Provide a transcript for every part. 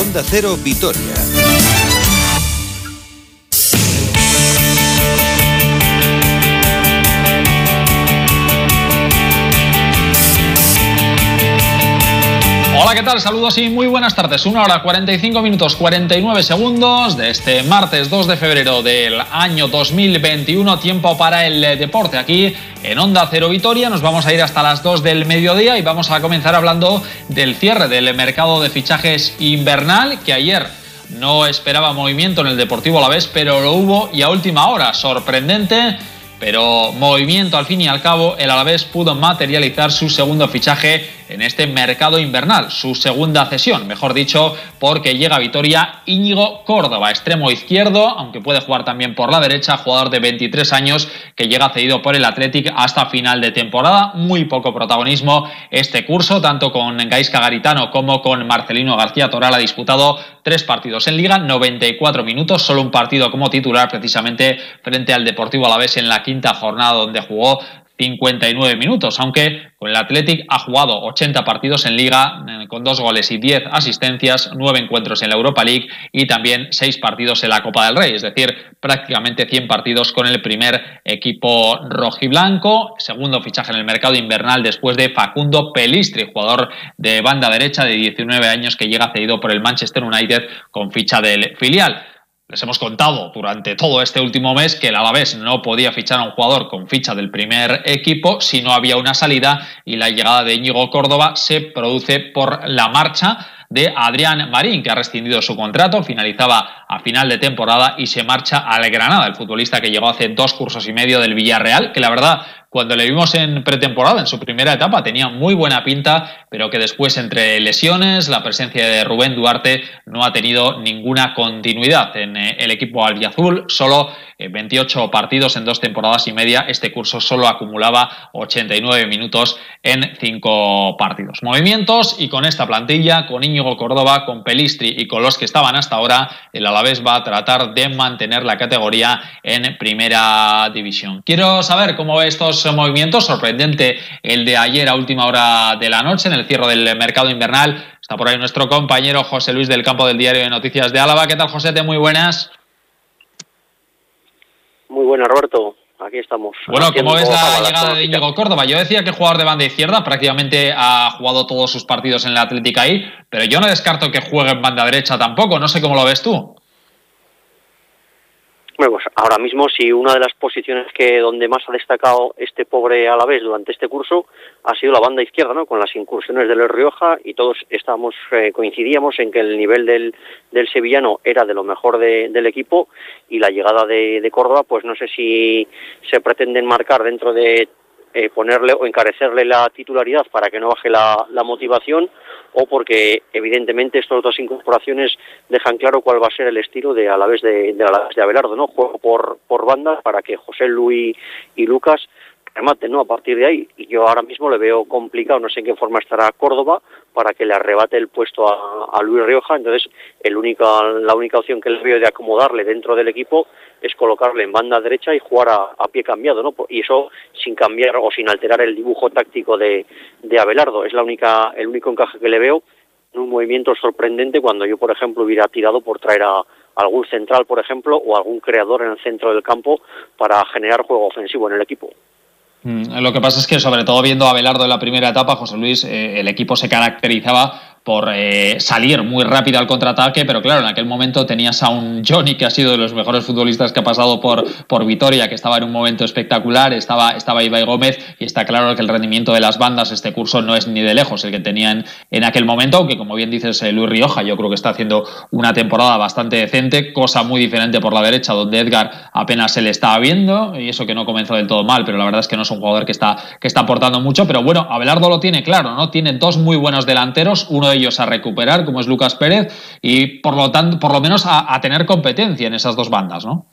Onda Cero Vitoria. ¿Qué tal? Saludos y muy buenas tardes. Una hora 45 minutos 49 segundos de este martes 2 de febrero del año 2021. Tiempo para el deporte aquí en Onda Cero Vitoria. Nos vamos a ir hasta las 2 del mediodía y vamos a comenzar hablando del cierre del mercado de fichajes invernal que ayer no esperaba movimiento en el Deportivo a la vez, pero lo hubo y a última hora. Sorprendente pero movimiento al fin y al cabo, el Alavés pudo materializar su segundo fichaje en este mercado invernal, su segunda cesión, mejor dicho, porque llega a Vitoria Íñigo Córdoba, extremo izquierdo, aunque puede jugar también por la derecha, jugador de 23 años que llega cedido por el Athletic hasta final de temporada, muy poco protagonismo este curso, tanto con Gaisca Garitano como con Marcelino García Toral. Ha disputado tres partidos en liga, 94 minutos, solo un partido como titular precisamente frente al Deportivo Alavés en la quinta jornada donde jugó 59 minutos, aunque con el Athletic ha jugado 80 partidos en liga eh, con dos goles y 10 asistencias, 9 encuentros en la Europa League y también 6 partidos en la Copa del Rey, es decir, prácticamente 100 partidos con el primer equipo rojiblanco, segundo fichaje en el mercado invernal después de Facundo Pelistri, jugador de banda derecha de 19 años que llega cedido por el Manchester United con ficha del filial. Les hemos contado durante todo este último mes que el Alavés no podía fichar a un jugador con ficha del primer equipo si no había una salida y la llegada de Íñigo Córdoba se produce por la marcha de Adrián Marín, que ha rescindido su contrato, finalizaba a final de temporada y se marcha al Granada, el futbolista que llegó hace dos cursos y medio del Villarreal, que la verdad cuando le vimos en pretemporada, en su primera etapa, tenía muy buena pinta, pero que después entre lesiones, la presencia de Rubén Duarte no ha tenido ninguna continuidad en eh, el equipo albiazul, solo 28 eh, partidos en dos temporadas y media, este curso solo acumulaba 89 minutos en cinco partidos. Movimientos y con esta plantilla, con Íñigo Córdoba, con Pelistri y con los que estaban hasta ahora, el Alavés va a tratar de mantener la categoría en primera división. Quiero saber cómo ve estos movimientos. Sorprendente el de ayer a última hora de la noche en el cierre del mercado invernal. Está por ahí nuestro compañero José Luis del campo del diario de Noticias de Álava. ¿Qué tal, José? Muy buenas. Muy buenas, Roberto. Aquí estamos. Bueno, ¿cómo es la llegada de Íñigo Córdoba? Yo decía que jugador de banda izquierda, prácticamente ha jugado todos sus partidos en la Atlética ahí, pero yo no descarto que juegue en banda derecha tampoco. No sé cómo lo ves tú. Pues ahora mismo si una de las posiciones que donde más ha destacado este pobre Alavés durante este curso ha sido la banda izquierda, ¿no? Con las incursiones del Rioja y todos estábamos eh, coincidíamos en que el nivel del, del sevillano era de lo mejor del equipo y la llegada de, de Córdoba, pues no sé si se pretenden marcar dentro de eh, ponerle o encarecerle la titularidad para que no baje la, motivación o porque evidentemente estas dos incorporaciones dejan claro cuál va a ser el estilo de a la vez de, de, de Abelardo, ¿no? Juego por, por banda para que José Luis y Lucas remate, ¿no? A partir de ahí, y yo ahora mismo le veo complicado, no sé en qué forma estará Córdoba para que le arrebate el puesto a, Luis Rioja, entonces el única, la única opción que le veo de acomodarle dentro del equipo es colocarle en banda derecha y jugar a, pie cambiado, ¿no? Y eso sin cambiar o sin alterar el dibujo táctico de, de Abelardo, es la única, el único encaje que le veo en un movimiento sorprendente cuando yo, por ejemplo, hubiera tirado por traer a algún central, por ejemplo, o algún creador en el centro del campo para generar juego ofensivo en el equipo. Mm, lo que pasa es que, sobre todo viendo a Belardo en la primera etapa, José Luis, eh, el equipo se caracterizaba por eh, salir muy rápido al contraataque, pero claro, en aquel momento tenías a un Johnny que ha sido de los mejores futbolistas que ha pasado por, por Vitoria, que estaba en un momento espectacular, estaba, estaba Ibai Gómez y está claro que el rendimiento de las bandas este curso no es ni de lejos el que tenían en aquel momento, aunque como bien dices eh, Luis Rioja, yo creo que está haciendo una temporada bastante decente, cosa muy diferente por la derecha, donde Edgar apenas se le estaba viendo, y eso que no comenzó del todo mal, pero la verdad es que no es un jugador que está, que está aportando mucho, pero bueno, Abelardo lo tiene claro, ¿no? Tiene dos muy buenos delanteros, uno ellos a recuperar, como es Lucas Pérez, y por lo tanto, por lo menos a, tener competencia en esas dos bandas, ¿no?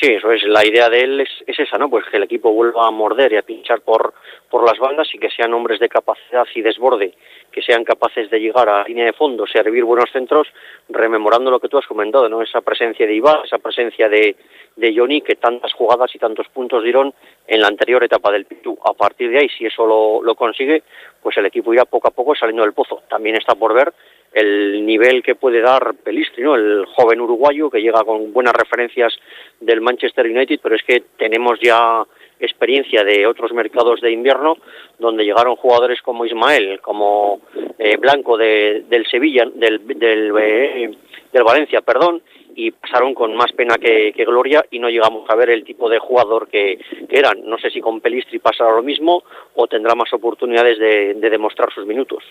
Sí, eso es. La idea de él es, es, esa, ¿no? Pues que el equipo vuelva a morder y a pinchar por, por las bandas y que sean hombres de capacidad y desborde, que sean capaces de llegar a la línea de fondo, servir buenos centros, rememorando lo que tú has comentado, ¿no? Esa presencia de Iván, esa presencia de, de Johnny, que tantas jugadas y tantos puntos dieron en la anterior etapa del Pitu. A partir de ahí, si eso lo, lo consigue, pues el equipo irá poco a poco saliendo del pozo. También está por ver el nivel que puede dar Pelistri, ¿no? el joven uruguayo que llega con buenas referencias del Manchester United, pero es que tenemos ya experiencia de otros mercados de invierno donde llegaron jugadores como Ismael, como eh, Blanco de, del Sevilla, del, del, eh, del Valencia, perdón, y pasaron con más pena que, que, gloria y no llegamos a ver el tipo de jugador que, que, eran. No sé si con Pelistri pasará lo mismo o tendrá más oportunidades de, de demostrar sus minutos.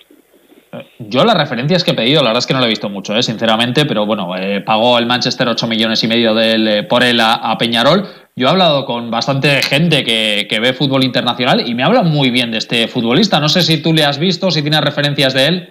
Yo las referencias que he pedido, la verdad es que no lo he visto mucho, ¿eh? sinceramente, pero bueno, eh, pagó el Manchester 8 millones y medio eh, por él a, a, Peñarol. Yo he hablado con bastante gente que, que, ve fútbol internacional y me habla muy bien de este futbolista. No sé si tú le has visto, si tienes referencias de él.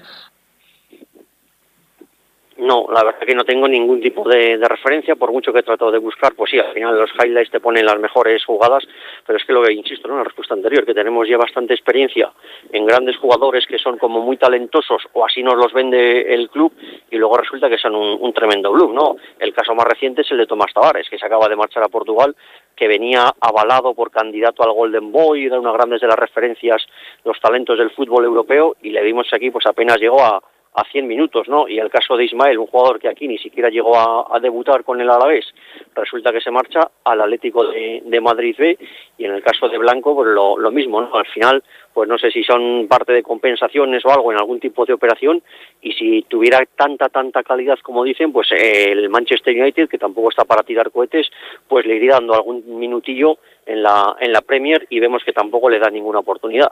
No, la verdad que no tengo ningún tipo de, referencia, por mucho que he tratado de buscar, pues sí, al final los highlights te ponen las mejores jugadas, pero es que lo que insisto, ¿no? En la respuesta anterior, que tenemos ya bastante experiencia en grandes jugadores que son como muy talentosos, o así nos los vende el club, y luego resulta que son un, tremendo club, ¿no? El caso más reciente es el de Tomás Tavares, que se acaba de marchar a Portugal, que venía avalado por candidato al Golden Boy, era una grandes de las referencias, los talentos del fútbol europeo, y le vimos aquí, pues apenas llegó a a 100 minutos, ¿no? Y el caso de Ismael, un jugador que aquí ni siquiera llegó a, debutar con el Alavés, resulta que se marcha al Atlético de, Madrid B, y en el caso de Blanco, pues lo, lo, mismo, ¿no? Al final, pues no sé si son parte de compensaciones o algo en algún tipo de operación, y si tuviera tanta, tanta calidad como dicen, pues el Manchester United, que tampoco está para tirar cohetes, pues le iría dando algún minutillo en la, en la Premier y vemos que tampoco le da ninguna oportunidad.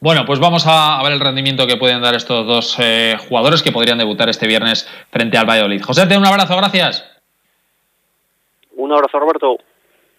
Bueno, pues vamos a ver el rendimiento que pueden dar estos dos eh, jugadores que podrían debutar este viernes frente al Valladolid. José, te un abrazo, gracias. Un abrazo, Roberto.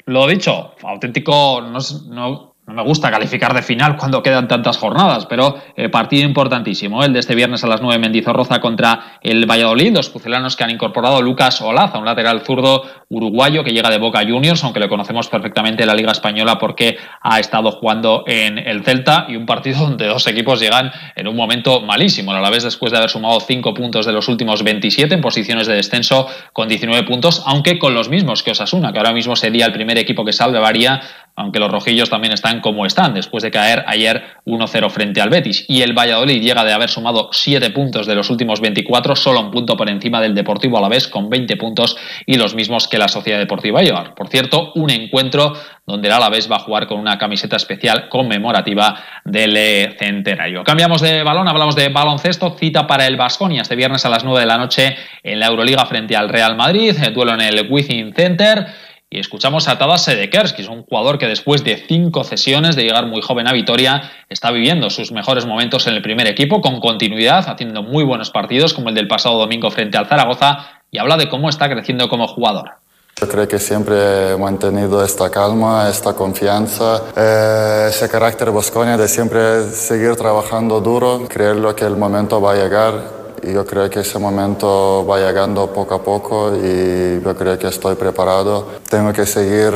Lo dicho, auténtico, no, no, no me gusta calificar de final cuando quedan tantas jornadas, pero eh, partido importantísimo. El de este viernes a las 9 Mendizorroza contra el Valladolid. Los pucelanos que han incorporado Lucas Olaza, un lateral zurdo uruguayo que llega de Boca Juniors, aunque le conocemos perfectamente en la Liga Española porque ha estado jugando en el Celta. Y un partido donde dos equipos llegan en un momento malísimo. A la vez, después de haber sumado 5 puntos de los últimos 27 en posiciones de descenso con 19 puntos, aunque con los mismos que Osasuna, que ahora mismo sería el primer equipo que salvaría aunque los rojillos también están como están, después de caer ayer 1-0 frente al Betis. Y el Valladolid llega de haber sumado 7 puntos de los últimos 24, solo un punto por encima del Deportivo Alavés, con 20 puntos y los mismos que la Sociedad Deportiva Eibar. Por cierto, un encuentro donde el Alavés va a jugar con una camiseta especial conmemorativa del centenario. Cambiamos de balón, hablamos de baloncesto, cita para el Basconia este viernes a las 9 de la noche en la Euroliga frente al Real Madrid, duelo en el Within Center. Y escuchamos a Tadas Sedekers, es un jugador que después de cinco cesiones de llegar muy joven a Vitoria, está viviendo sus mejores momentos en el primer equipo con continuidad, haciendo muy buenos partidos como el del pasado domingo frente al Zaragoza, y habla de cómo está creciendo como jugador. Yo creo que siempre he mantenido esta calma, esta confianza, eh, ese carácter boscoña de siempre seguir trabajando duro, creerlo que el momento va a llegar yo creo que ese momento va llegando poco a poco y yo creo que estoy preparado. Tengo que seguir,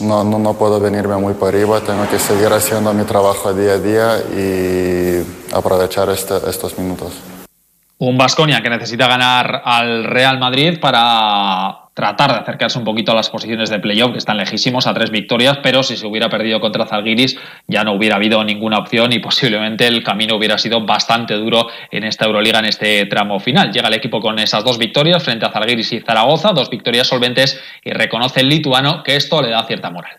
no, no, no puedo venirme muy para arriba, tengo que seguir haciendo mi trabajo día a día y aprovechar este, estos minutos. Un Vasconia que necesita ganar al Real Madrid para tratar de acercarse un poquito a las posiciones de playoff, que están lejísimos a tres victorias, pero si se hubiera perdido contra Zalgiris ya no hubiera habido ninguna opción y posiblemente el camino hubiera sido bastante duro en esta Euroliga en este tramo final. Llega el equipo con esas dos victorias frente a Zalgiris y Zaragoza, dos victorias solventes y reconoce el lituano que esto le da cierta moral.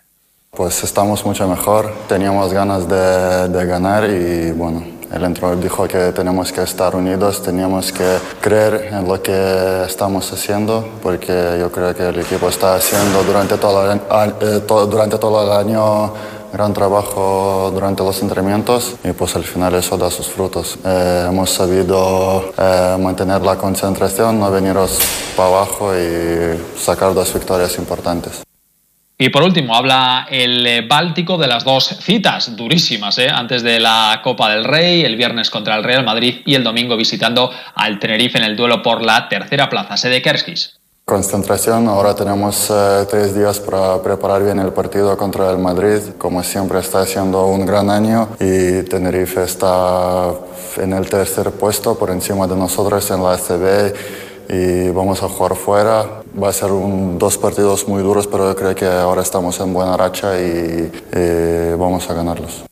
Pues estamos mucho mejor, teníamos ganas de, de ganar y bueno, el entrenador dijo que tenemos que estar unidos, teníamos que creer en lo que estamos haciendo, porque yo creo que el equipo está haciendo durante todo el, eh, durante todo el año gran trabajo durante los entrenamientos y pues al final eso da sus frutos. Eh, hemos sabido eh, mantener la concentración, no veniros para abajo y sacar dos victorias importantes. Y por último, habla el eh, Báltico de las dos citas durísimas, ¿eh? antes de la Copa del Rey, el viernes contra el Real Madrid y el domingo visitando al Tenerife en el duelo por la tercera plaza, sede Kerskis. Concentración, ahora tenemos eh, tres días para preparar bien el partido contra el Madrid. Como siempre está haciendo un gran año y Tenerife está en el tercer puesto por encima de nosotros en la ACB y vamos a jugar fuera. Va a ser dos partidos muy duros, pero yo creo que ahora estamos en buena racha y vamos a ganarlos.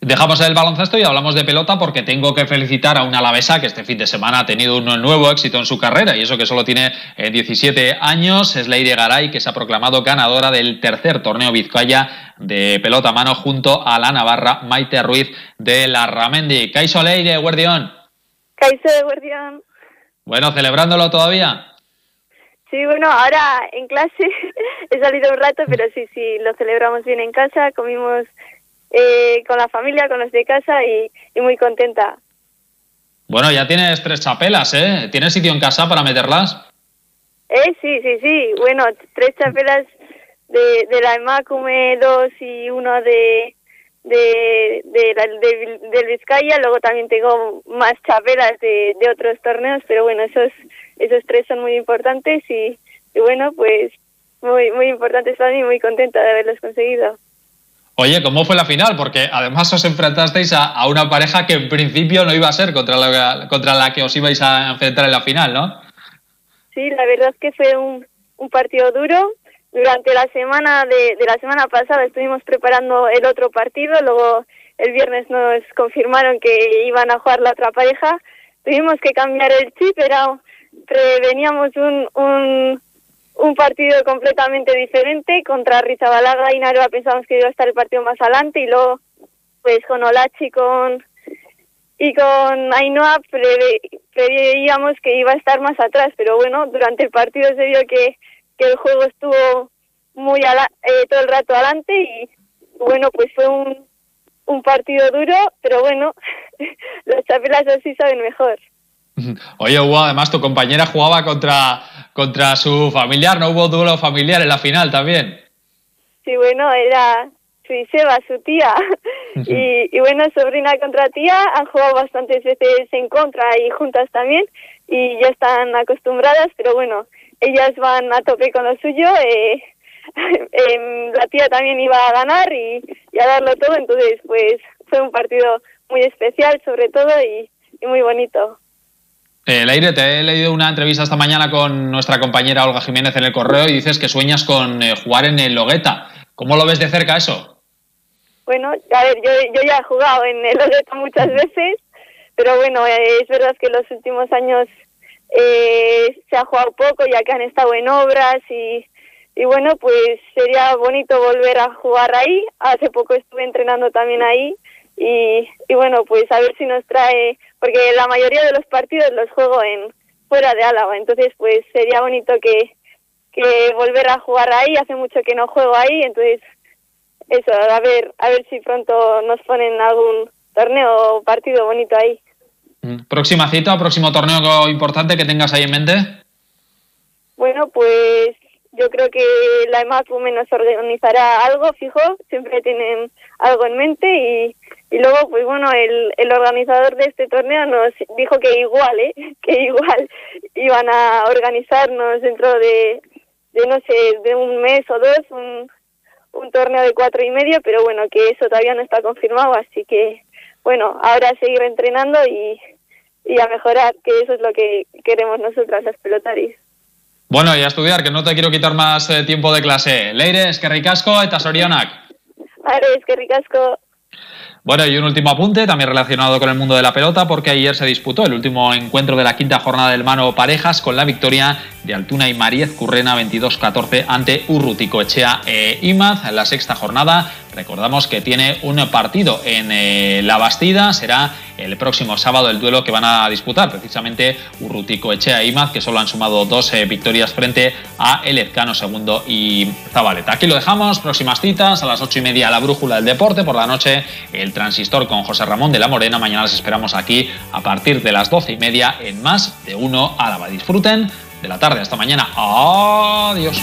Dejamos el baloncesto y hablamos de pelota porque tengo que felicitar a una alavesa que este fin de semana ha tenido un nuevo éxito en su carrera y eso que solo tiene 17 eh, años. Es Leire Garay que se ha proclamado ganadora del tercer torneo Vizcaya de pelota a mano junto a la navarra Maite Ruiz de la Ramendi. Caiso Leire, Guardión. Caiso Guardión. Bueno, celebrándolo todavía. Sí, bueno, ahora en clase he salido un rato, pero sí, sí, lo celebramos bien en casa, comimos eh, con la familia, con los de casa y, muy contenta. Bueno, ya tienes tres chapelas, ¿eh? ¿Tienes sitio en casa para meterlas? Eh, sí, sí, sí. Bueno, tres chapelas de, de la Emacume, dos y uno de, de, de, del Vizcaya. Luego también tengo más chapelas de, de otros torneos, pero bueno, esos, esos tres son muy importantes y, y bueno, pues muy, muy importantes para mí, muy contenta de haberlos conseguido. Oye, ¿cómo fue la final? Porque además os enfrentasteis a, una pareja que en principio no iba a ser contra la, contra la que os ibais a enfrentar en la final, ¿no? Sí, la verdad es que fue un, partido duro. Durante la semana de, de, la semana pasada estuvimos preparando el otro partido, luego el viernes nos confirmaron que iban a jugar la otra pareja. Tuvimos que cambiar el chip, pero preveníamos un, un un partido completamente diferente. Contra Rizabalaga y Naroa pensamos que iba a estar el partido más adelante y luego pues con Olachi con, y con Ainhoa preveíamos que iba a estar más atrás, pero bueno, durante el partido se vio que, que el juego estuvo muy eh, todo el rato adelante y bueno, pues fue un, un partido duro, pero bueno, los chapelas así saben mejor. Oye, Hugo, además tu compañera jugaba contra, contra su familiar, ¿no hubo duelo familiar en la final también? Sí, bueno, era su Iseba, su tía. y, y, bueno, sobrina contra tía han jugado bastantes veces en contra y juntas también y ya están acostumbradas, pero bueno, ellas van a tope con lo suyo. Eh, em, la tía también iba a ganar y, y, a darlo todo, entonces pues fue un partido muy especial sobre todo y, y muy bonito. Eh, Leire, te he leído una entrevista esta mañana con nuestra compañera Olga Jiménez en el correo y dices que sueñas con eh, jugar en el Logueta. ¿Cómo lo ves de cerca eso? Bueno, a ver, yo, ya he jugado en el Logueta muchas veces, pero bueno, eh, es verdad que los últimos años se ha jugado poco ya que han estado en obras y, y bueno, pues sería bonito volver a jugar ahí. Hace poco estuve entrenando también ahí y, y bueno, pues a ver si nos trae porque la mayoría de los partidos los juego en fuera de Álava, entonces pues sería bonito que, que volver a jugar ahí, hace mucho que no juego ahí, entonces eso, a ver, a ver si pronto nos ponen algún torneo o partido bonito ahí. Mm. ¿Próxima cita o próximo torneo importante que tengas ahí en mente? Bueno, pues yo creo que la EMACUME nos organizará algo fijo, siempre tienen algo en mente y y luego, pues bueno, el, el organizador de este torneo nos dijo que igual, ¿eh? que igual iban a organizarnos dentro de, de no sé, de un mes o dos, un, un torneo de cuatro y medio, pero bueno, que eso todavía no está confirmado, así que bueno, ahora seguir entrenando y, y a mejorar, que eso es lo que queremos nosotras, las pelotaris. Bueno, y a estudiar, que no te quiero quitar más eh, tiempo de clase. Leire, es que ricasco eta sorionak. Vale, es que ricasco. Bueno, y un último apunte, también relacionado con el mundo de la pelota, porque ayer se disputó el último encuentro de la quinta jornada del mano parejas con la victoria de Altuna y Mariez Currena 22-14 ante Urrutico Echea e Imaz. En la sexta jornada Recordamos que tiene un partido en eh, La Bastida, será el próximo sábado el duelo que van a disputar precisamente Urrutico Echea e Imaz, que solo han sumado dos eh, victorias frente a El Ezcano segundo y Zabaleta. Aquí lo dejamos, próximas citas a las ocho y media la brújula del deporte, por la noche el transistor con José Ramón de la Morena, mañana les esperamos aquí a partir de las doce y media en más de uno Álava. Disfruten de la tarde, hasta mañana, adiós.